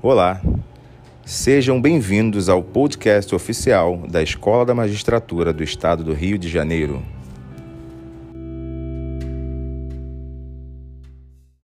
Olá, sejam bem-vindos ao podcast oficial da Escola da Magistratura do Estado do Rio de Janeiro.